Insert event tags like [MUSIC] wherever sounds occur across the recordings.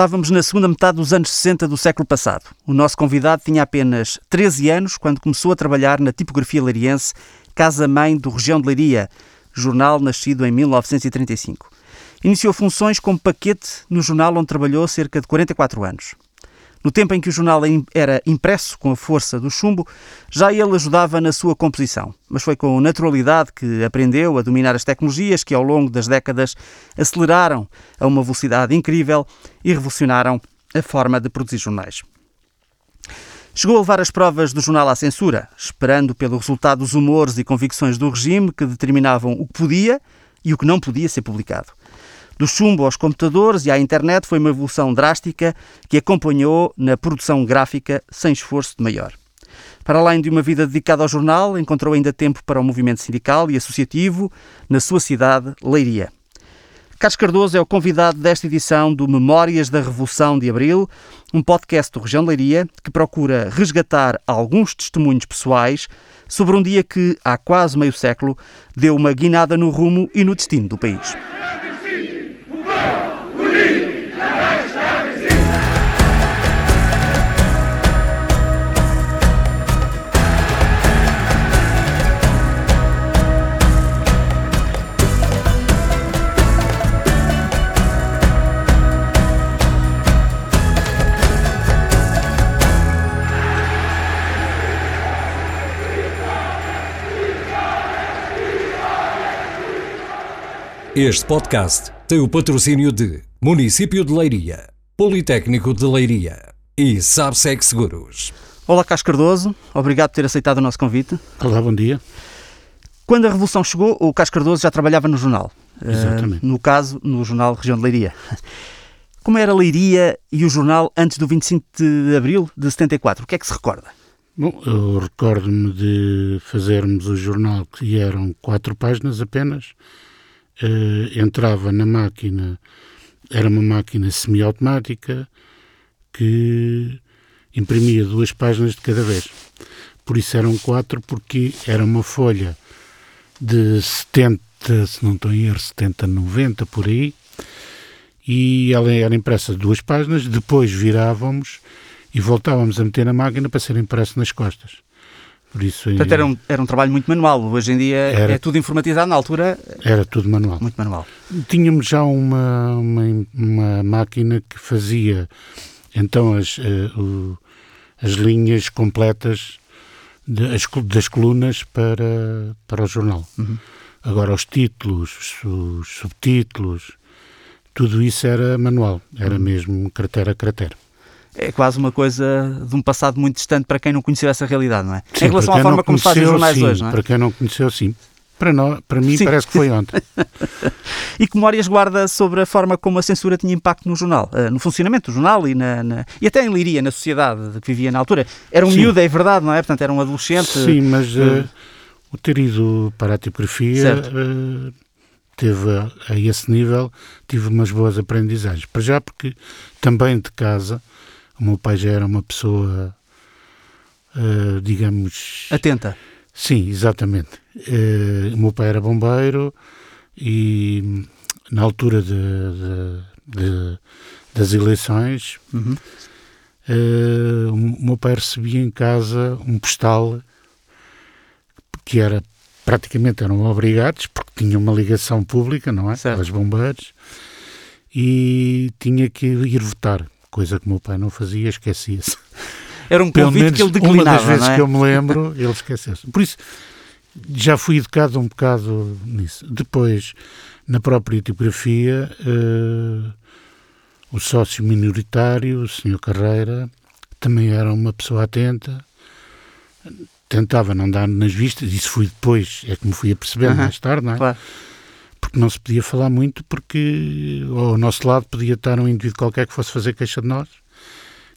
Estávamos na segunda metade dos anos 60 do século passado. O nosso convidado tinha apenas 13 anos quando começou a trabalhar na tipografia leiriense Casa-Mãe do Região de Leiria, jornal nascido em 1935. Iniciou funções como paquete no jornal onde trabalhou cerca de 44 anos. No tempo em que o jornal era impresso com a força do chumbo, já ele ajudava na sua composição, mas foi com naturalidade que aprendeu a dominar as tecnologias que, ao longo das décadas, aceleraram a uma velocidade incrível e revolucionaram a forma de produzir jornais. Chegou a levar as provas do jornal à censura, esperando pelo resultado dos humores e convicções do regime que determinavam o que podia e o que não podia ser publicado. Do chumbo aos computadores e à internet foi uma evolução drástica que acompanhou na produção gráfica sem esforço de maior. Para além de uma vida dedicada ao jornal, encontrou ainda tempo para o movimento sindical e associativo na sua cidade, Leiria. Carlos Cardoso é o convidado desta edição do Memórias da Revolução de Abril, um podcast do Região Leiria que procura resgatar alguns testemunhos pessoais sobre um dia que, há quase meio século, deu uma guinada no rumo e no destino do país. Este podcast tem o patrocínio de Município de Leiria, Politécnico de Leiria e Sabsec Seguros. Olá, Carlos Cardoso. Obrigado por ter aceitado o nosso convite. Olá, bom dia. Quando a Revolução chegou, o Carlos Cardoso já trabalhava no jornal. Exatamente. Uh, no caso, no jornal Região de Leiria. Como era Leiria e o jornal antes do 25 de abril de 74? O que é que se recorda? Bom, eu recordo-me de fazermos o jornal que eram quatro páginas apenas, entrava na máquina, era uma máquina semiautomática que imprimia duas páginas de cada vez. Por isso eram quatro, porque era uma folha de 70, se não estou em erro, 70, 90 por aí, e ela era impressa de duas páginas, depois virávamos e voltávamos a meter na máquina para ser impresso nas costas. Por isso, Portanto, era um, era um trabalho muito manual. Hoje em dia era, é tudo informatizado, na altura... Era tudo manual. Muito manual. Tínhamos já uma, uma, uma máquina que fazia, então, as, uh, as linhas completas de, as, das colunas para, para o jornal. Uhum. Agora, os títulos, os subtítulos, tudo isso era manual. Era uhum. mesmo carteira a carteira é quase uma coisa de um passado muito distante para quem não conheceu essa realidade, não é? Sim, em relação à forma como se fazem os jornais sim, hoje, não é? Para quem não conheceu, sim. Para, nós, para mim, sim. parece que foi ontem. [LAUGHS] e que memórias guarda sobre a forma como a censura tinha impacto no jornal, uh, no funcionamento do jornal e, na, na, e até em Liria, na sociedade que vivia na altura? Era um miúdo, é verdade, não é? Portanto, era um adolescente. Sim, mas uh, o ter ido para a tipografia uh, teve a, a esse nível, tive umas boas aprendizagens. Para já, porque também de casa o meu pai já era uma pessoa, uh, digamos. Atenta. Sim, exatamente. Uh, o meu pai era bombeiro e na altura de, de, de, das eleições, uhum. uh, o meu pai recebia em casa um postal que era praticamente eram obrigados, porque tinha uma ligação pública, não é? Certo. Aos bombeiros, e tinha que ir votar coisa que o meu pai não fazia, esquecia-se. Era um convite que ele declinava, Uma das vezes é? que eu me lembro, ele esqueceu-se. Por isso, já fui educado um bocado nisso. Depois, na própria tipografia, uh, o sócio minoritário, o senhor Carreira, também era uma pessoa atenta, tentava não dar nas vistas, isso fui depois, é que me fui a perceber mais tarde, não é? Claro porque não se podia falar muito, porque ao nosso lado podia estar um indivíduo qualquer que fosse fazer queixa de nós,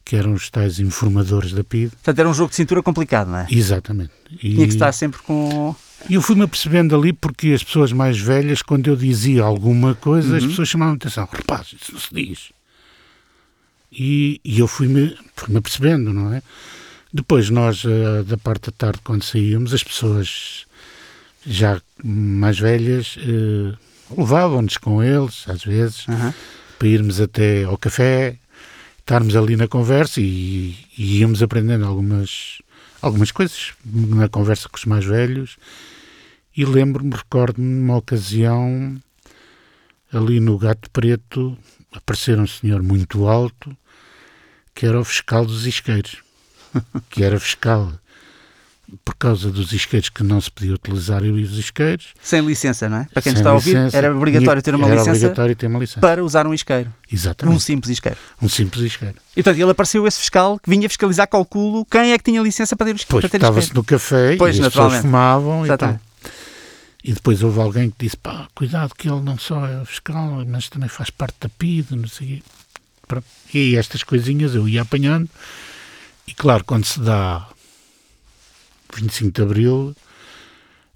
que eram os tais informadores da PID. Portanto, era um jogo de cintura complicado, não é? Exatamente. E... Tinha que estar sempre com. E eu fui-me apercebendo ali porque as pessoas mais velhas, quando eu dizia alguma coisa, uhum. as pessoas chamavam atenção. Rapaz, isso não se diz. E, e eu fui-me fui -me apercebendo, não é? Depois nós, eh, da parte da tarde, quando saíamos, as pessoas já mais velhas uh, levavam-nos com eles, às vezes, uhum. para irmos até ao café, estarmos ali na conversa e, e íamos aprendendo algumas, algumas coisas na conversa com os mais velhos. E lembro-me, recordo-me, numa ocasião, ali no Gato Preto, aparecer um senhor muito alto, que era o fiscal dos isqueiros, [LAUGHS] que era fiscal por causa dos isqueiros que não se podia utilizar os isqueiros. Sem licença, não é? Para quem Sem está a ouvir, licença. era obrigatório ter uma era licença obrigatório ter uma licença. para usar um isqueiro. Um Exatamente. simples isqueiro. Um simples isqueiro. E portanto, ele apareceu esse fiscal que vinha fiscalizar calculo quem é que tinha licença para ter, Pois, para ter estava-se isqueiro. no café Pois, e as pessoas fumavam e tal. E depois houve alguém que disse, pá, cuidado que ele não só é fiscal, mas também faz parte da PID, não sei. Pronto. E estas coisinhas eu ia apanhando. E claro, quando se dá 25 de Abril,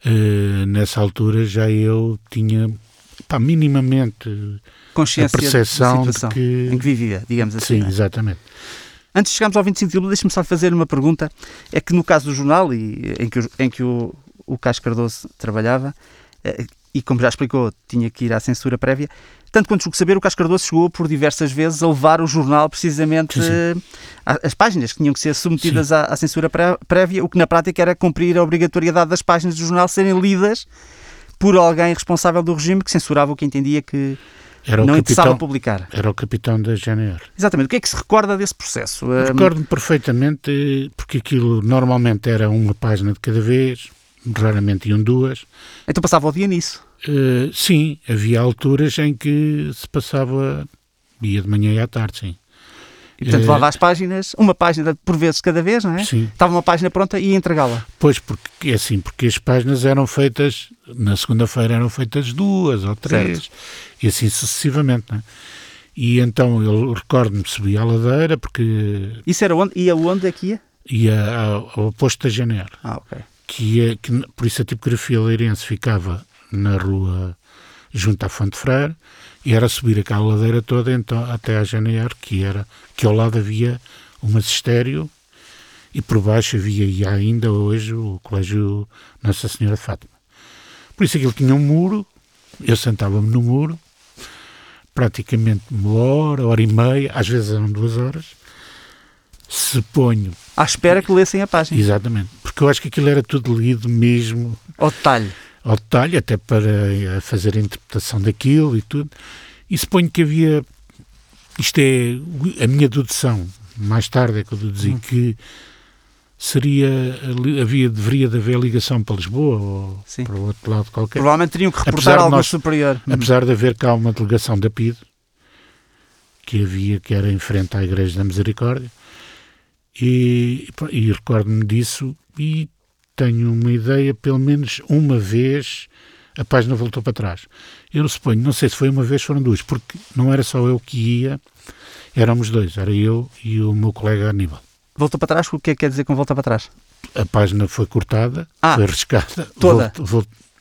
eh, nessa altura já eu tinha, pá, minimamente Consciência a percepção da de situação que... em que vivia, digamos assim. Sim, é? exatamente. Antes de chegarmos ao 25 de Abril, deixe-me só fazer uma pergunta. É que no caso do jornal, e, em que, o- em que o, o Casco Cardoso trabalhava, eh, e como já explicou, tinha que ir à censura prévia, tanto quanto julgo saber, o Casco Cardoso chegou por diversas vezes a levar o jornal precisamente sim. eh, páginas que tinham que ser submetidas à, à censura pré- prévia, o que na prática era cumprir a obrigatoriedade das páginas do jornal serem lidas por alguém responsável do regime que censurava o que entendia que Era não interessava capitão, publicar. era o capitão da GNR. Exatamente. O que é que se recorda desse processo? Eh, Recordo-me perfeitamente, eh, porque aquilo normalmente era uma página de cada vez, raramente iam duas. Então passava o dia nisso. Eh, sim, havia alturas em que se passava, ia de manhã e à tarde, sim. E portanto Eh, levava as páginas, uma página por vezes cada vez, não é? Sim, Estava uma página pronta e ia entregá-la. pois porque é assim, porque as páginas eram feitas, na segunda-feira eram feitas duas ou três, e assim sucessivamente, não é? E então eu recordo-me, subi à ladeira, porque Isso era onde? Ia onde é que ia? ia ao, ao posto da GNR. Ah, ok. Que, ia, que por isso a tipografia leirense ficava na rua junto à Fonte Freire e era subir aquela ladeira toda então, até à GNR, que era que ao lado havia um magistério e por baixo havia e ainda hoje o Colégio Nossa Senhora de Fátima. Por isso aquilo tinha um muro, eu sentava-me no muro, praticamente uma hora, hora e meia, às vezes eram duas horas, se ponho À espera que lessem a página. Exatamente, porque eu acho que aquilo era tudo lido mesmo Ao detalhe. ao detalhe, até para eh, fazer a interpretação daquilo e tudo. E suponho que havia, isto é a minha dedução, mais tarde é que eu deduzi, Hum. que seria, havia, deveria de haver ligação para Lisboa ou Sim. para o outro lado qualquer. Provavelmente teriam que reportar algo nós- superior. Apesar de haver cá uma delegação da PID, que havia, que era em frente à Igreja da Misericórdia, e, e recordo-me disso e tenho uma ideia, pelo menos uma vez a página voltou para trás. Eu suponho, não sei se foi uma vez, foram duas, porque não era só eu que ia, éramos dois, era eu e o meu colega Aníbal. Voltou para trás? O que é que quer dizer com volta para trás? A página foi cortada, Ah, foi riscada. [LAUGHS] toda?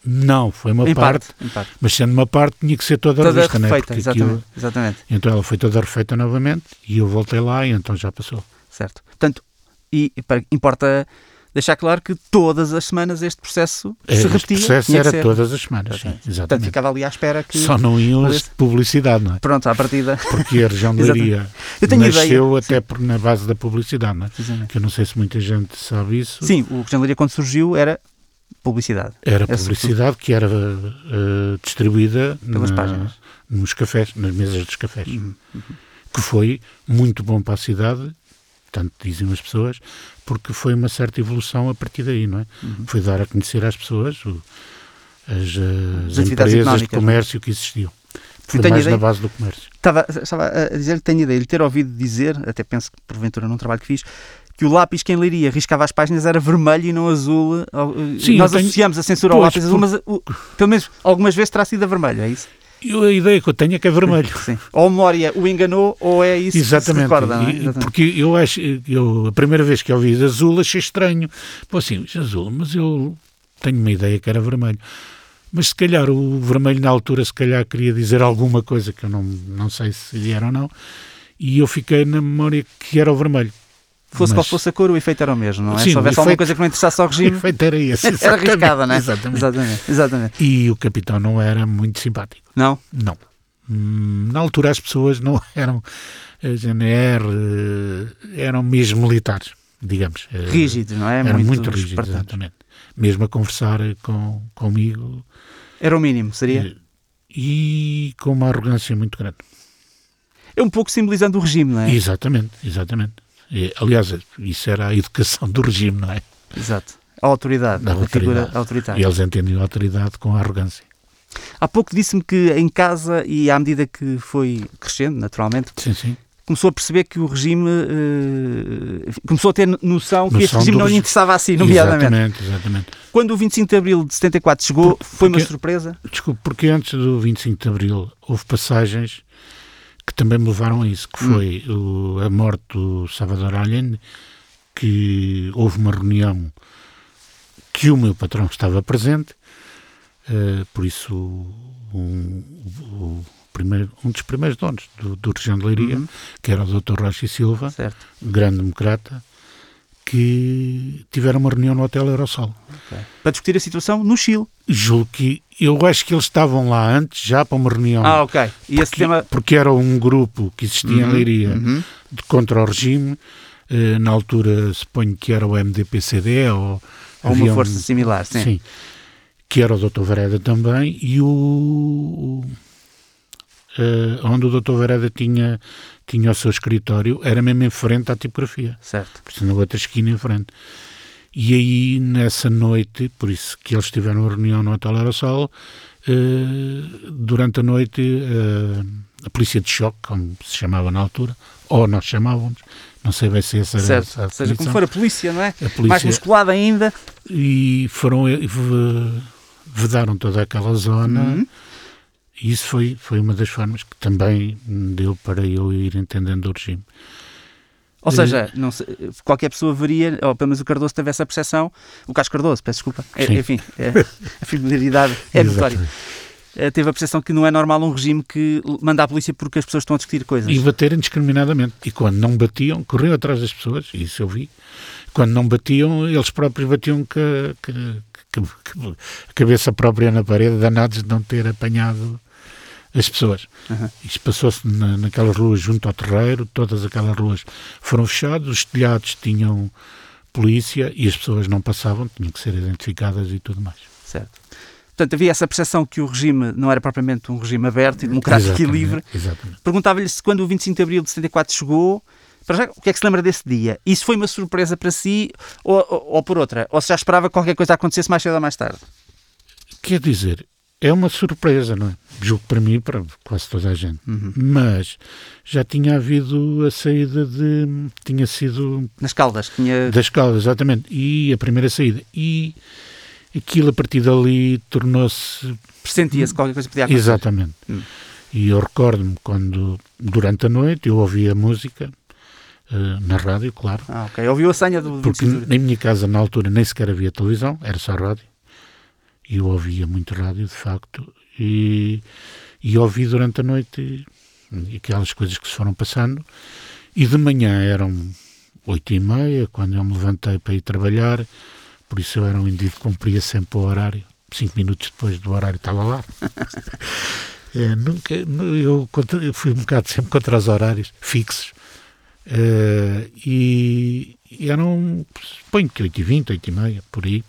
não, foi uma parte, parte. Em parte. mas sendo uma parte tinha que ser toda, Toda revista, não é? refeita, Porque exatamente. aquilo- exatamente. Então ela foi toda refeita novamente e eu voltei lá e então já passou. Certo. Portanto, e, e importa deixar claro que todas as semanas este processo se Este repetia. processo tinha que era ser. todas as semanas, sim, Exatamente. Portanto, exatamente. ficava ali à espera que. Só não iam as de publicidade, não é? Pronto, à partida. Porque a região [LAUGHS] de Exatamente. Leiria nasceu ideia. até por, na base da publicidade, não é? Precisamente. Que eu não sei se muita gente sabe isso. Sim, o Regionalaria quando surgiu era publicidade. Era publicidade que era eh, distribuída Pelas na- páginas. nos cafés, nas mesas dos cafés. Uhum, Que foi muito bom para a cidade, tanto dizem as pessoas, porque foi uma certa evolução a partir daí, não é? Uhum. Foi dar a conhecer às pessoas o- as, eh, as empresas de é? comércio que existiam. Foi mais ideia- na base do comércio. Estava, estava a dizer que tenho ideia de ter ouvido dizer, até penso que porventura num trabalho que fiz, que o lápis que em Leiria riscava as páginas era vermelho e não azul. Ao- Sim, Nós tenho- associamos a censura ao Pois, lápis azul, mas o- pelo menos algumas vezes terá sido a vermelho, é isso? Eu, a ideia que eu tenho é que é vermelho. [LAUGHS] Sim. Ou a memória o enganou, ou é isso que se Exatamente. recorda, é? Exatamente. Porque eu acho, eu, a primeira vez que eu vi azul achei estranho. Pô, assim, azul, mas eu tenho uma ideia que era vermelho. Mas se calhar o vermelho na altura se calhar queria dizer alguma coisa que eu não, não sei se era ou não. E eu fiquei na memória que era o vermelho. Fosse qual Mas- fosse a cor, o efeito era o mesmo, não é? Sim, Se o houvesse alguma efeito- coisa que não interessasse ao O regime, efeito era esse. [LAUGHS] era arriscada, não é? Exatamente. Exatamente. Exatamente. E o capitão não era muito simpático. Não? Não. Hum, na altura as pessoas não [LAUGHS] eram a GNR, eh, eram mesmo militares, digamos. Eh, Rígidos, não é? Eram muito, muito rígidos, exatamente. Mesmo a conversar com, comigo Era o mínimo, seria? eh, e com uma arrogância muito grande. É um pouco simbolizando o regime, não é? Exatamente, exatamente. E, aliás, isso era a educação do regime, não é? Exato. A autoridade, Da a figura autoridade. autoritária. E eles entendiam a autoridade com a arrogância. Há pouco disse-me que em casa e à medida que foi crescendo, naturalmente, Sim, sim. começou a perceber que o regime eh, começou a ter noção que Noção este regime não lhe interessava assim, nomeadamente. Exatamente, exatamente. Quando o 25 de Abril de 74 chegou, foi uma porque- surpresa? Desculpe, porque antes do 25 de Abril houve passagens que também me levaram a isso, que Hum. foi o- a morte do Salvador Allende, que houve uma reunião que o meu patrão estava presente, eh, por isso um, primeiro, um dos primeiros donos do, do região de Leiria, Uhum. que era o Dr. Rocha e Silva, Certo. grande democrata, que tiveram uma reunião no Hotel Aerosol. Para discutir a situação no Chile. Julgo que eu acho que eles estavam lá antes, já para uma reunião. Ah, ok. E esse porque, tema. porque era um grupo que existia em Leiria Uhum. de contra o regime. eh, na altura, suponho que era o MDPCD ou, Ou uma um- força similar, sim. que era o Dr. Vareda também, e o. eh, onde o Dr. Vareda tinha, tinha o seu escritório, era mesmo em frente à tipografia, Certo. por isso na outra esquina em frente. E aí, nessa noite, por isso que eles tiveram uma reunião no Hotel Aerosol, eh, durante a noite, eh, a polícia de choque, como se chamava na altura, ou nós chamávamos, não sei bem se essa era Certo. a Ou seja, como for a polícia, não é? a polícia, Mais musculada ainda. e foram e v- vedaram toda aquela zona Uhum. e isso foi, foi uma das formas que também deu para eu ir entendendo o regime. Ou Eh, seja, não sei, qualquer pessoa veria, ou pelo menos o Cardoso teve essa percepção, o Carlos Cardoso, peço desculpa, É- enfim, é- a familiaridade é notória. Eh, Teve a percepção que não é normal um regime que manda a polícia porque as pessoas estão a discutir coisas. E baterem indiscriminadamente. E quando não batiam, corriam atrás das pessoas, isso eu vi. Quando não batiam, eles próprios batiam com a- com a- a cabeça própria na parede, danados de não ter apanhado as pessoas. Uhum. Isto passou-se na, naquelas ruas junto ao terreiro, todas aquelas ruas foram fechadas, os telhados tinham polícia e as pessoas não passavam, tinham que ser identificadas e tudo mais. Certo. Portanto, havia essa percepção que o regime não era propriamente um regime aberto e democrático e Exatamente, livre. Exatamente. Perguntava-lhe se quando o 25 de Abril de 74 chegou, para já, o que é que se lembra desse dia? Isso foi uma surpresa para si ou, ou, ou por outra? Ou se já esperava que qualquer coisa acontecesse mais cedo ou mais tarde? Quer dizer, é uma surpresa, não é? Julgo para mim e para quase toda a gente. Uhum. Mas já tinha havido a saída de. tinha sido Nas Caldas, tinha... das caldas, exatamente. E a primeira saída. E aquilo a partir dali tornou-se. pressentia-se que qualquer coisa podia acontecer. Exatamente. Hum. E eu recordo-me quando, durante a noite, eu ouvia música eh, na rádio, claro. Ah, ok. Ouviu a senha do Porque 25 de Abril. na minha casa, na altura, nem sequer havia televisão, era só rádio. E eu ouvia muito rádio, de facto. E, e ouvi durante a noite aquelas coisas que se foram passando. E de manhã eram oito e meia, quando eu me levantei para ir trabalhar. Por isso eu era um indivíduo que cumpria sempre o horário. Cinco minutos depois do horário estava lá. [LAUGHS] É, nunca, eu, fui um bocado sempre contra os horários fixos. Eh, e, e eram, suponho que 8 e 20, 8 e meia, por aí.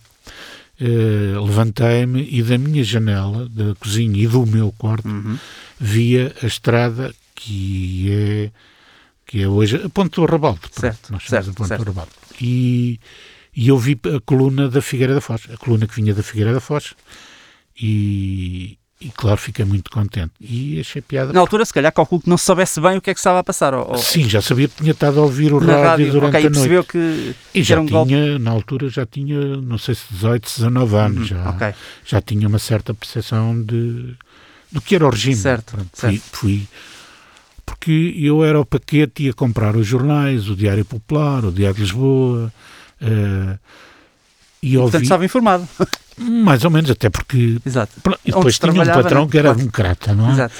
Eh, Levantei-me e da minha janela, da cozinha e do meu quarto, Uhum. via a estrada que é, que é hoje a Ponte do Rabaldo. Certo, nós certo, a Ponte certo. do Rabaldo. E, e eu vi a coluna da Figueira da Foz, a coluna que vinha da Figueira da Foz. E, e claro, fiquei muito contente. E achei piada. Na altura, se calhar, calculo que não se soubesse bem o que é que estava a passar. Ou, Sim, já sabia que tinha estado a ouvir o rádio, rádio, durante ok, e a noite. que, E já era um golpe. tinha, na altura, já tinha, não sei se 18, 19 anos, Uhum, já, ok. já tinha uma certa percepção de, do que era o regime. Certo, Pronto, certo. Fui, fui- porque eu era o paquete, ia comprar os jornais, o Diário Popular, o Diário de Lisboa, eh, e ouvi, Portanto, estava informado. Mais ou menos, até porque Exato. e depois tinha um patrão né? que era democrata, não é? Exato.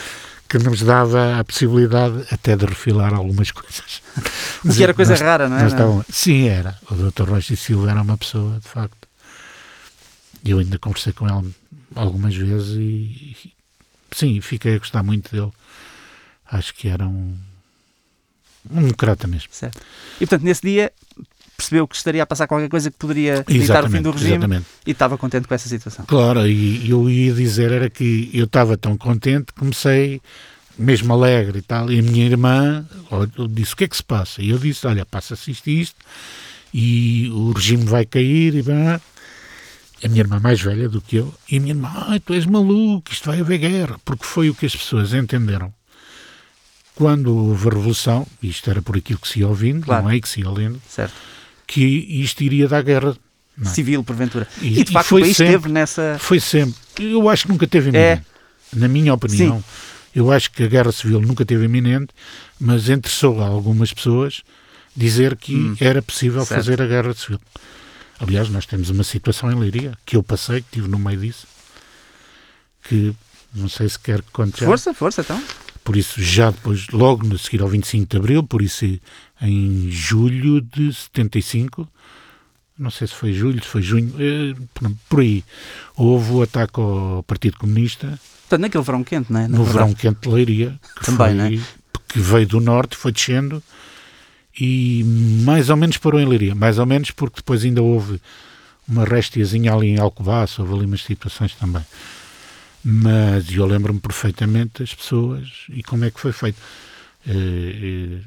Que nos dava a possibilidade até de refilar algumas [LAUGHS] coisas. O que era coisa Nós- rara, não é? Sim, era. O Dr. Rocha e Silva era uma pessoa, de facto. Eu ainda conversei com ele algumas vezes e, sim, fiquei a gostar muito dele. Acho que era um, um democrata mesmo. Certo. E portanto, nesse dia percebeu que estaria a passar qualquer coisa que poderia evitar o fim do regime exatamente. e estava contente com essa situação. Claro, e eu ia dizer era que eu estava tão contente que comecei mesmo alegre e tal, e a minha irmã disse, o que é que se passa? E eu disse, olha, passa-se isto e isto, e o regime vai cair, e blá. a minha irmã mais velha do que eu, e a minha irmã, ai, tu és maluco, isto vai haver guerra, porque foi o que as pessoas entenderam. Quando houve a revolução, isto era por aquilo que se ia ouvindo, Claro. não é que se ia lendo, Certo. Que isto iria dar guerra. é? Civil, porventura. E- E, de facto foi o país sempre- esteve nessa. Foi sempre. Eu acho que nunca teve É. iminente. Na minha opinião, eu acho que a guerra civil nunca teve iminente, mas interessou a algumas pessoas dizer que era possível Hum. Certo. fazer a guerra civil. Aliás, nós temos uma situação em Leiria, que eu passei, que estive no meio disso, que não sei se quer que conte já. Força, força, então. Por isso, já depois, logo no seguir ao 25 de Abril, por isso em julho de 75, não sei se foi julho, se foi junho, eh, por- aí, houve o ataque ao Partido Comunista Portanto, naquele verão quente, não é? Na no verdade. verão quente de Leiria, que, Também, foi, é? que veio do norte, foi descendo e mais ou menos parou em Leiria, mais ou menos porque depois ainda houve uma restiazinha ali em Alcobaça, houve ali umas situações também. Mas eu lembro-me perfeitamente das pessoas e como é que foi feito. Eh, eh,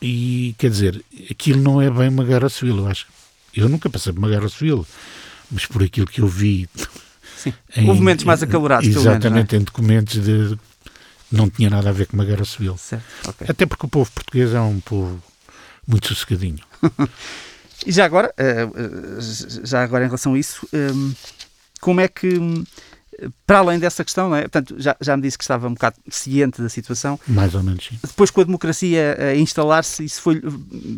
e quer dizer, aquilo não é bem uma guerra civil, eu acho. Eu nunca passei por uma guerra civil, mas por aquilo que eu vi Sim. em- Houve momentos mais acalorados, pelo menos. Exatamente, em documentos de não tinha nada a ver com uma guerra civil. É? Certo, ok. Até porque o povo português é um povo muito sossegadinho. [LAUGHS] E já agora, eh, eh, já agora em relação a isso, hum, como é que, para além dessa questão, é? Portanto, já, já me disse que estava um bocado ciente da situação. Mais ou menos, sim. Depois, com a democracia a instalar-se, isso foi,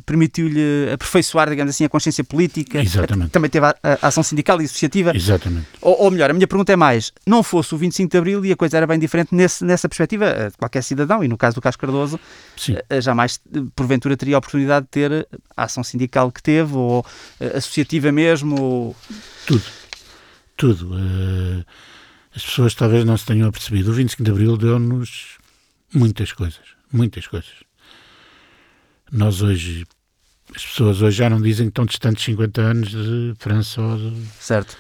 permitiu-lhe aperfeiçoar, digamos assim, a consciência política. Exatamente. Também teve a, a ação sindical e associativa. Exatamente. Ou, ou melhor, a minha pergunta é mais: não fosse o 25 de Abril e a coisa era bem diferente nesse, nessa perspectiva, eh, de qualquer cidadão, e no caso do Carlos Cardoso, Sim. eh, jamais eh, porventura teria a oportunidade de ter a ação sindical que teve, ou associativa mesmo, ou... Tudo. Tudo. Eh, as pessoas talvez não se tenham apercebido. O 25 de Abril deu-nos muitas coisas. Muitas coisas. Nós hoje, as pessoas hoje já não dizem que estão distantes 50 anos de França ou de, certo?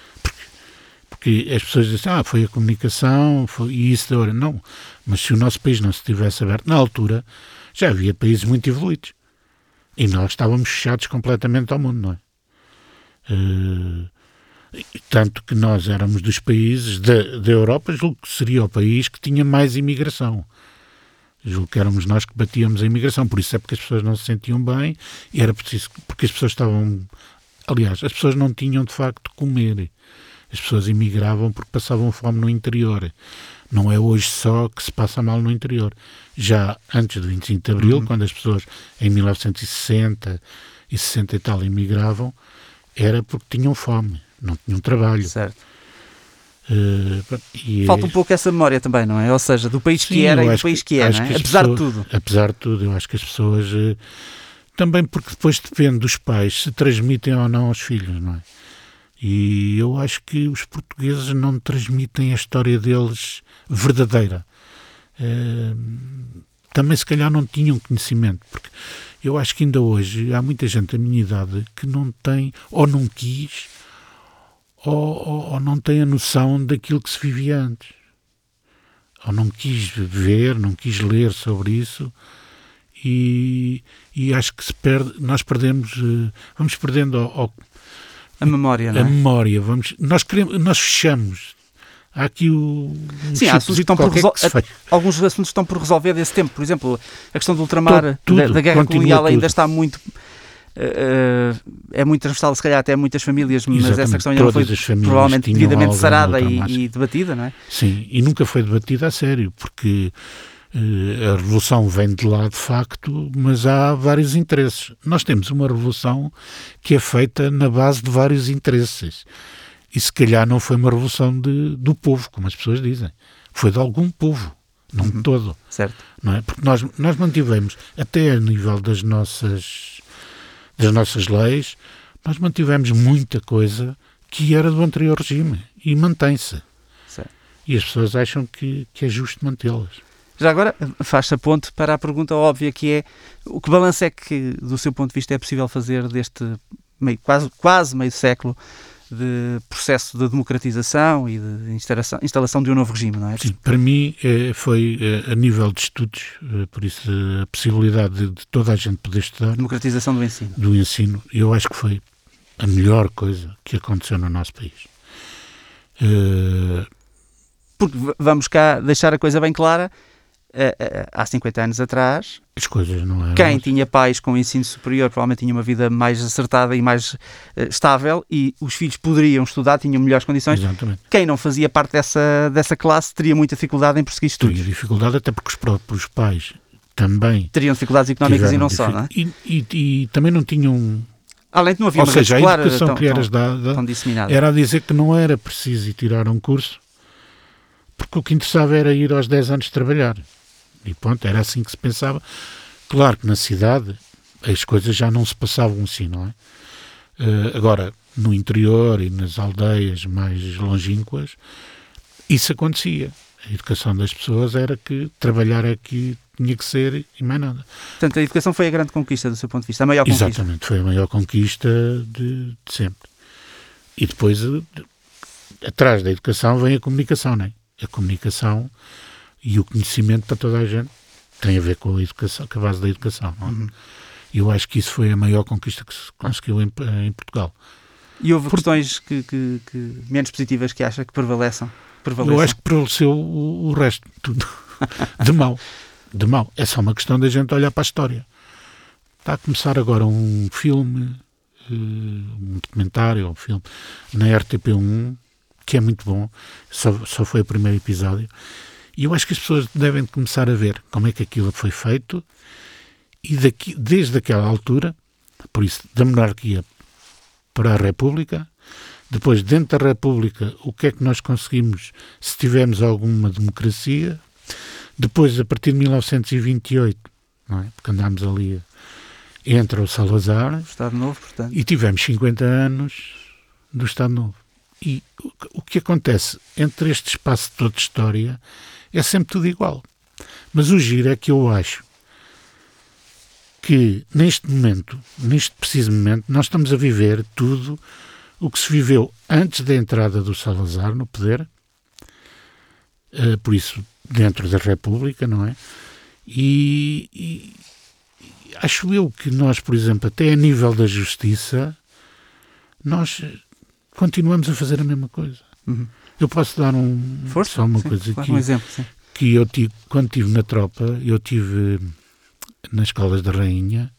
porque as pessoas dizem, ah, foi a comunicação, foi e isso da hora. Não, mas se o nosso país não se tivesse aberto, na altura, já havia países muito evoluídos. E nós estávamos fechados completamente ao mundo, não é? E tanto que nós éramos dos países da, da Europa, julgo que seria o país que tinha mais imigração. Julgo que éramos nós que batíamos a imigração, por isso é porque as pessoas não se sentiam bem, e era preciso, porque as pessoas estavam. Aliás, as pessoas não tinham de facto de comer. As pessoas imigravam porque passavam fome no interior. Não é hoje só que se passa mal no interior. Já antes do 25 de Abril, quando as pessoas em 1960 e 60 e tal imigravam, era porque tinham fome, não tinham trabalho. Certo. Pronto, e Falta é- um pouco essa memória também, não é? Ou seja, do país que Sim, era eu e do país que é, acho não é? que Apesar de pessoas- tudo. Apesar de tudo, eu acho que as pessoas. eh, Também porque depois depende dos pais se transmitem ou não aos filhos, não é? E eu acho que os portugueses não transmitem a história deles verdadeira. Eh, Também, se calhar, não tinham conhecimento, porque eu acho que ainda hoje há muita gente da minha idade que não tem, ou não quis, ou, ou- ou não tem a noção daquilo que se vivia antes ou não quis ver, não quis ler sobre isso e, e acho que se perde, nós perdemos, eh, vamos perdendo ao- ao- A memória, não a é? memória, vamos, nós queremos, nós fechamos. Há aqui o um Sim, há assuntos que estão por qualquer resol- que se fecha. Alguns assuntos estão por resolver desse tempo. Por exemplo, a questão do ultramar, Tudo, da, da guerra colonial ainda tudo. está muito. Eh, eh, é muito transversal, se calhar até muitas famílias, mas essa questão ainda não foi provavelmente devidamente sarada e, e debatida, não é? Sim, e nunca foi debatida a sério, porque eh, a revolução vem de lá de facto, mas há vários interesses. Nós temos uma revolução que é feita na base de vários interesses. E se calhar não foi uma revolução de, do povo, como as pessoas dizem. Foi de algum povo, não de todo. Certo. Não é? Porque nós, nós mantivemos, até a nível das nossas, das nossas leis, nós mantivemos muita coisa que era do anterior regime e mantém-se. e as pessoas acham que, que é justo mantê-las. Já agora, faz-se a ponte para a pergunta óbvia que é o que balanço é que, do seu ponto de vista, é possível fazer deste meio, quase, quase meio século de processo de democratização e de instalação, instalação de um novo regime, não é? Sim, para mim eh, foi eh, a nível de estudos, eh, por isso a possibilidade de, de toda a gente poder estudar. Democratização do ensino. Do ensino, eu acho que foi a melhor coisa que aconteceu no nosso país. Porque vamos cá deixar a coisa bem clara, há 50 anos atrás, as coisas não eram. Quem tinha pais com ensino superior provavelmente tinha uma vida mais acertada e mais uh, estável e os filhos poderiam estudar, tinham melhores condições. Exatamente. Quem não fazia parte dessa, dessa classe teria muita dificuldade em prosseguir estudos. Teria dificuldade até porque os próprios pais também teriam dificuldades económicas e não só, não é? E, e, e, também não tinham. Além de não havia Ou uma seja, a educação tão, que eras dada era a dizer que não era preciso ir tirar um curso porque o que interessava era ir aos 10 anos trabalhar. E pronto, era assim que se pensava. Claro que na cidade as coisas já não se passavam assim, não é? Uh, agora, no interior e nas aldeias mais longínquas, isso acontecia. A educação das pessoas era que trabalhar aqui tinha que ser e mais nada. Portanto, a educação foi a grande conquista do seu ponto de vista, a maior conquista. Exatamente, foi a maior conquista de, de sempre. E depois, de, atrás da educação, vem a comunicação, não é? A comunicação e o conhecimento para toda a gente tem a ver com a educação, com a base da educação. Não é? uhum. Eu acho que isso foi a maior conquista que se conseguiu em, em Portugal. E houve Por... questões que, que, que, menos positivas que acha que prevaleçam? prevaleçam? Eu acho que prevaleceu o, o resto, tudo. [LAUGHS] De mal. De mal. É só uma questão da gente olhar para a história. Está a começar agora um filme, eh, um documentário, um filme, na RTP1, que é muito bom. Só, só foi o primeiro episódio e eu acho que as pessoas devem começar a ver como é que aquilo foi feito e daqui, desde aquela altura, por isso, da monarquia para a República, depois, dentro da República, o que é que nós conseguimos se tivermos alguma democracia, depois, a partir de 1928, não é? porque andámos ali entre o Salazar Estado Novo, portanto. e tivemos 50 anos do Estado Novo. E o que acontece entre este espaço todo de história é sempre tudo igual. Mas o giro é que eu acho que neste momento, neste preciso momento, nós estamos a viver tudo o que se viveu antes da entrada do Salazar no poder, uh, por isso dentro da República, não é? E, e, acho eu que nós, por exemplo, até a nível da justiça, nós continuamos a fazer a mesma coisa. Uhum. Eu posso dar um, Força? só uma sim, coisa claro, um exemplo, sim. que eu tive, quando estive na tropa, eu tive nas escolas da Rainha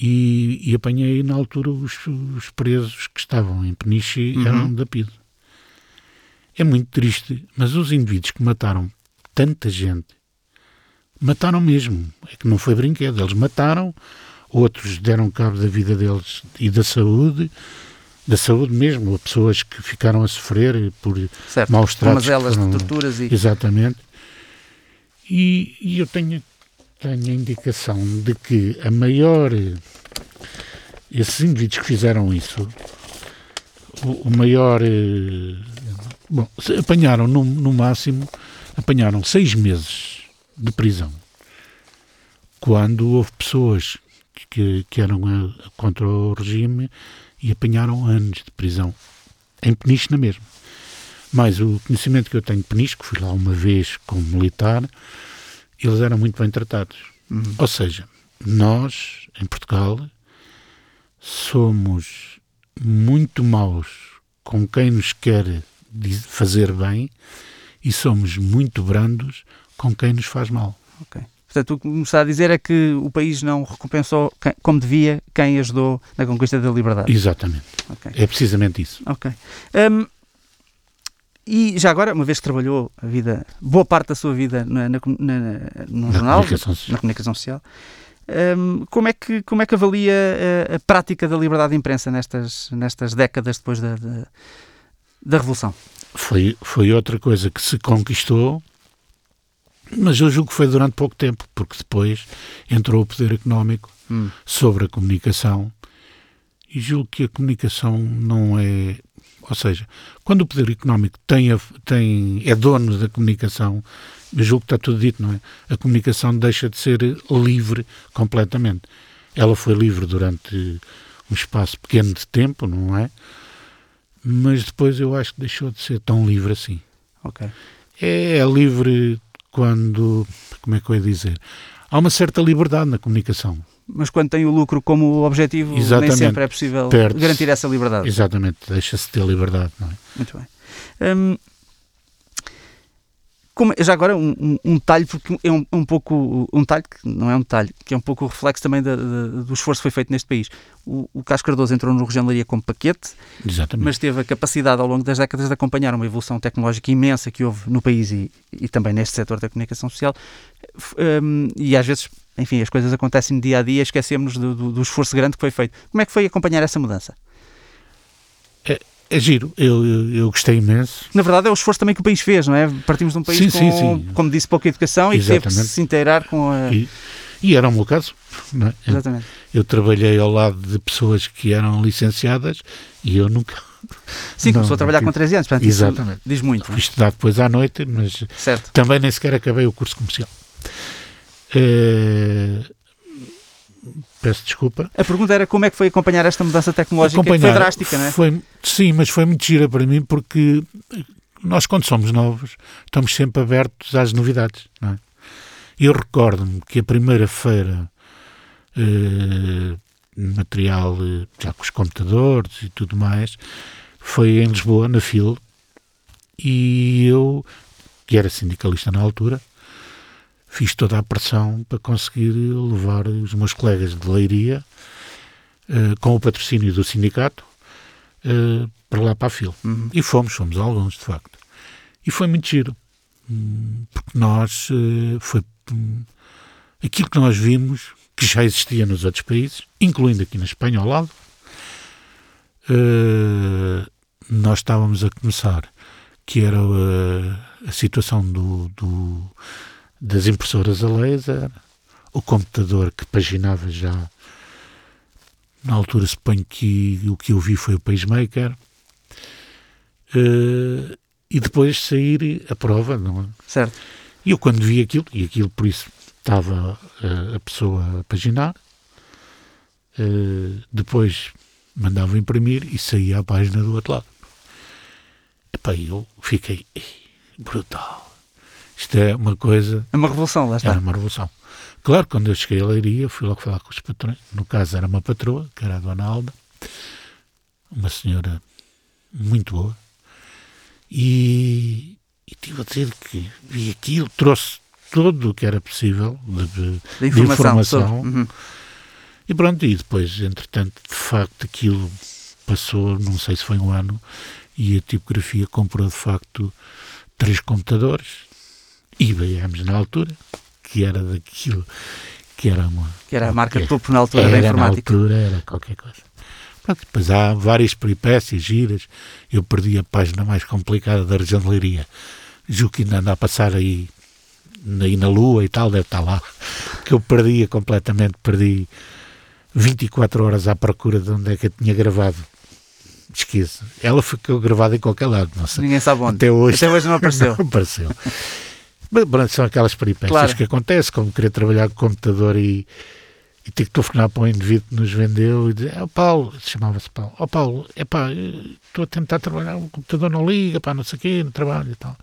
e, e apanhei na altura os, os, presos que estavam em Peniche uhum. eram da PIDE. É muito triste, mas os indivíduos que mataram tanta gente mataram mesmo. É que não foi brinquedo. Eles mataram, outros deram cabo da vida deles e da saúde da saúde mesmo, pessoas que ficaram a sofrer por certo, maus tratos. elas foram, de torturas e... Exatamente. E, e, eu tenho, tenho a indicação de que a maior... Esses indivíduos que fizeram isso, o, o maior... Bom, apanharam no, no máximo, apanharam seis meses de prisão. Quando houve pessoas que, que eram a, contra o regime e apanharam anos de prisão, em Peniche na mesma. Mas o conhecimento que eu tenho de Peniche, que fui lá uma vez como militar, eles eram muito bem tratados. Uhum. Ou seja, nós, em Portugal, somos muito maus com quem nos quer fazer bem e somos muito brandos com quem nos faz mal. Ok. Portanto, o que me está a dizer é que o país não recompensou quem, como devia quem ajudou na conquista da liberdade. Exatamente. Okay. É precisamente isso. Ok. Um, e já agora, uma vez que trabalhou a vida, boa parte da sua vida na, na, na no na jornal, comunicação na comunicação social, um, como, é que, como é que avalia a, a, prática da liberdade de imprensa nestas, nestas décadas depois da, da, da Revolução? Foi, foi outra coisa que se conquistou mas eu julgo que foi durante pouco tempo, porque depois entrou o poder económico hum. sobre a comunicação e julgo que a comunicação não é Ou seja, quando o poder económico tem, a, tem, é dono da comunicação, julgo que está tudo dito, não é? A comunicação deixa de ser livre completamente. Ela foi livre durante um espaço pequeno de tempo, não é? Mas depois eu acho que deixou de ser tão livre assim. Ok. É, é livre quando. Como é que eu ia dizer? Há uma certa liberdade na comunicação. Mas quando tem o lucro como objetivo, Exatamente. nem sempre é possível garantir essa liberdade. Exatamente, deixa-se ter liberdade, não é? Muito bem. Hum, como- já agora um, um, um detalhe, porque é um, um pouco um detalhe que não é um detalhe, que é um pouco o reflexo também da- da- do esforço que foi feito neste país. O, o Carlos Cardoso entrou no Leiria como paquete, Exatamente. mas teve a capacidade ao longo das décadas de acompanhar uma evolução tecnológica imensa que houve no país e, e também neste setor da comunicação social. Hum, e às vezes, enfim, as coisas acontecem dia a dia, esquecemos do, do- do esforço grande que foi feito. Como é que foi acompanhar essa mudança? É giro, eu, eu, eu gostei imenso. Na verdade, é o esforço também que o país fez, não é? Partimos de um país Sim, com, sim, sim. como disse, pouca educação e que teve que Exatamente. se inteirar com a. E, e era o meu caso. É? Exatamente. Eu trabalhei ao lado de pessoas que eram licenciadas e eu nunca. Sim, começou a trabalhar com 13 anos, portanto, Exatamente. diz muito. não Fui estudar depois à noite, mas é? Certo. também nem sequer acabei o curso comercial. Eh, Peço desculpa. A pergunta era como é que foi acompanhar esta mudança tecnológica que foi Acompanhar drástica, não é? foi- sim, mas foi muito gira para mim porque nós, quando somos novos, estamos sempre abertos às novidades. Não é? Eu recordo-me que a primeira feira eh, material, eh, já com os computadores e tudo mais, foi em Lisboa, na FIL, e eu, que era sindicalista na altura, fiz toda a pressão para conseguir levar os meus colegas de leiria eh, com o patrocínio do sindicato eh, para lá para a FIL. Uhum. E fomos, fomos alguns, de facto. E foi muito giro, porque nós, eh, foi hum, aquilo que nós vimos, que já existia nos outros países, incluindo aqui na Espanha ao lado, nós estávamos a começar, que era eh, a situação do, do- das impressoras a laser, o computador que paginava já na altura suponho que o que eu vi foi o PageMaker Eh, e depois sair a prova não é? Certo. e eu quando vi aquilo e aquilo por isso estava eh, a pessoa a paginar eh, depois mandava imprimir e saía a página do outro lado Epá, eu fiquei "Ei, brutal isto é uma coisa É uma revolução, lá está. era uma revolução. Claro, quando eu cheguei à leiria, fui logo falar com os patrões. No caso, era uma patroa, que era a Dona Alda, uma senhora muito boa. E, e tive a dizer que vi aquilo, trouxe tudo o que era possível de, de- Da informação. informação. sobre- Uhum. e pronto, e depois, entretanto, de facto, aquilo passou, não sei se foi um ano, e a tipografia comprou de facto três computadores, IBMs na altura, que era daquilo que era uma. Que era a marca que topo na altura da era na informática. altura, era qualquer coisa. Pronto, depois há várias peripécias, giras. Eu perdi a página mais complicada da região de Leiria. Julgo que ainda anda a passar aí, aí na Lua e tal, deve estar lá. [LAUGHS] Que eu perdia completamente, perdi 24 horas à procura de onde é que eu tinha gravado. Esqueça. Ela ficou gravada em qualquer lado, não sei. Ninguém sabe onde. Até hoje. Até hoje não [LAUGHS] apareceu. Não apareceu. Mas, são aquelas peripécias Claro. que acontecem, como querer trabalhar com computador e, e ter que telefonar para um indivíduo que nos vendeu e dizer, oh Paulo, chamava-se Paulo, ó Paulo, epá, estou a tentar trabalhar, o computador não liga, pá, não sei o quê, no trabalho e tal.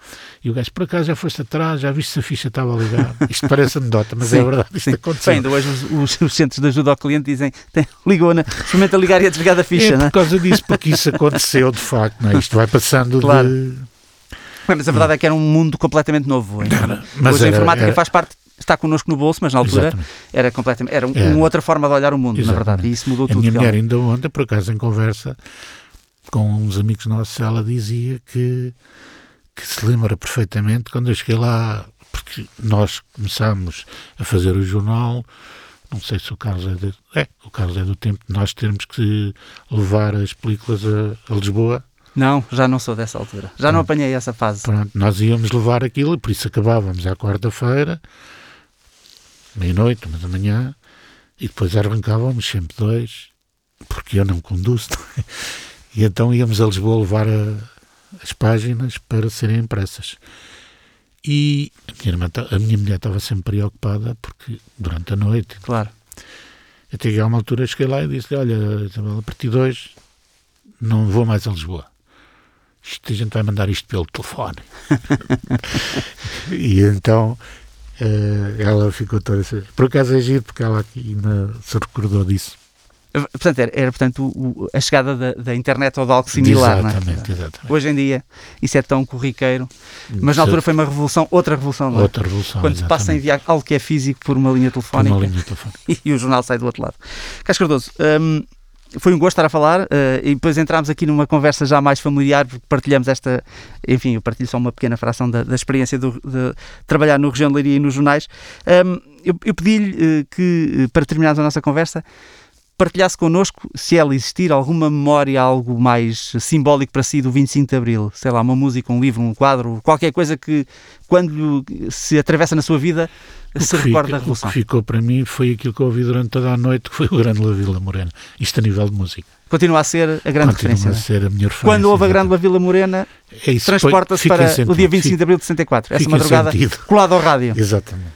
E o gajo, por acaso já foste atrás, já viste se a ficha estava ligada. [LAUGHS] Isto parece anedota, mas é Sim, verdade, isto sim. aconteceu. Bem, hoje os, os- os centros de ajuda ao cliente dizem tem, ligou, na, experimenta ligar e a desligar da ficha, é não é? por causa disso, porque isso aconteceu de facto, não é? Isto vai passando Claro. de... Mas a verdade é que era um mundo completamente novo. hein? mas hoje a era- informática era- faz parte, está connosco no bolso, mas na altura Exatamente. era completamente, era Era. uma outra forma de olhar o mundo, na Exatamente. verdade, e isso mudou A tudo. minha mulher realmente. ainda ontem, por acaso, em conversa com uns amigos nossos, ela dizia que, que se lembra perfeitamente quando eu cheguei lá, porque nós começámos a fazer o jornal, não sei se o Carlos é, de, é o Carlos é do tempo de nós termos que levar as películas a, a Lisboa. Não, já não sou dessa altura. Já não apanhei essa fase. Pronto, nós íamos levar aquilo e por isso acabávamos à quarta-feira, meia-noite, uma da manhã, e depois arrancávamos sempre dois, porque eu não conduzo, [LAUGHS] não é? E então íamos a Lisboa levar a, as páginas para serem impressas. E a minha, irmã, a minha mulher estava sempre preocupada porque durante a noite. Claro. Até que a uma altura cheguei lá e disse Olha, a partir de hoje não vou mais a Lisboa. Isto, a gente vai mandar isto pelo telefone. [LAUGHS] e então uh, ela ficou toda assim. Por acaso é giro, porque ela aqui ainda se recordou disso. Portanto, era, era portanto, o, a chegada da, da, internet ou de algo similar, exatamente, não é? Exatamente. Hoje em dia isso é tão corriqueiro, mas na altura foi uma revolução, outra revolução, não é? Outra revolução, Quando se passa a enviar algo que é físico por uma linha telefónica, uma linha telefónica. [LAUGHS] e o jornal sai do outro lado. Casco Cardoso, hum, foi um gosto estar a falar uh, e depois entramos aqui numa conversa já mais familiar porque partilhamos esta, enfim, eu partilho só uma pequena fração da, da experiência do, de trabalhar no Região de Leiria e nos jornais. Um, eu, eu pedi-lhe uh, que, para terminarmos a nossa conversa, partilhasse connosco, se ela existir, alguma memória, algo mais simbólico para si do 25 de Abril. Sei lá, uma música, um livro, um quadro, qualquer coisa que, quando se atravessa na sua vida, se recorda da Revolução. O que ficou para mim foi aquilo que eu ouvi durante toda a noite, que foi o Grande La Vila Morena. Isto a nível de música. Continua a ser a grande Continua referência. a é? ser a minha referência. Quando houve a Grande La Vila Morena, é transporta-se para sentido. o dia 25 de Abril de 64. Essa madrugada colado ao rádio. Exatamente.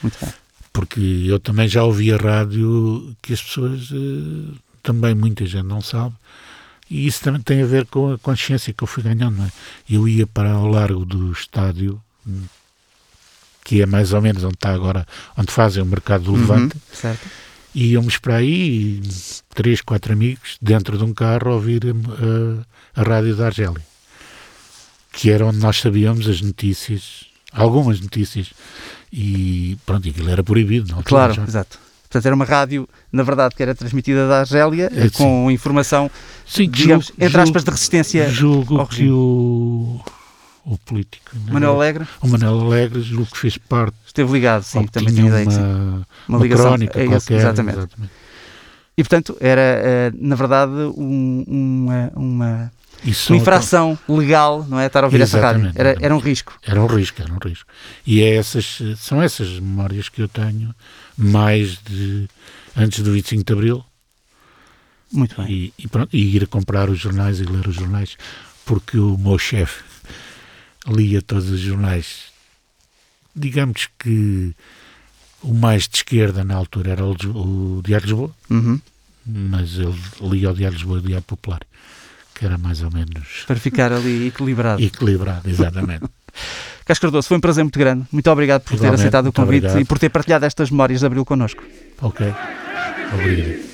Muito bem porque eu também já ouvi a rádio que as pessoas uh, também muita gente não sabe e isso também tem a ver com a consciência que eu fui ganhando. É? Eu ia para ao largo do estádio, que é mais ou menos onde está agora, onde fazem o mercado do uhum, Levante, certo. e íamos para aí, três, quatro amigos, dentro de um carro, a ouvir a, a, a rádio da Argélia, que era onde nós sabíamos as notícias, algumas notícias e pronto, aquilo era proibido. Não, claro, já. exato. Portanto, era uma rádio, na verdade, que era transmitida da Argélia, é, com informação, sim, digamos, julgo, entre aspas, de resistência julgo ao regime. que o, o político... Né, Manuel Alegre? O Manuel Alegre, julgo que fez parte... Esteve ligado, sim, também tinha ideia. Uma, uma, uma ligação crónica é qualquer. Exatamente. exatamente. E, portanto, era, eh, na verdade, um, uma, uma uma infração legal, não é? Estar a ouvir Exatamente. essa rádio. Era, era um risco. Era um risco, era um risco. E é essas, são essas memórias que eu tenho, mais de antes do 25 de Abril. Muito bem. E, e, pronto, e ir a comprar os jornais e ler os jornais, porque o meu chefe lia todos os jornais. Digamos que o mais de esquerda na altura era o, o Diário de Lisboa, uhum. mas ele lia o Diário de Lisboa e o Diário Popular que era mais ou menos. Para ficar ali equilibrado. Equilibrado, exatamente. [LAUGHS] Casco Cardoso, foi um prazer muito grande. Muito obrigado por Igualmente, ter aceitado o convite e por ter partilhado estas memórias de Abril connosco. Ok. Obrigado.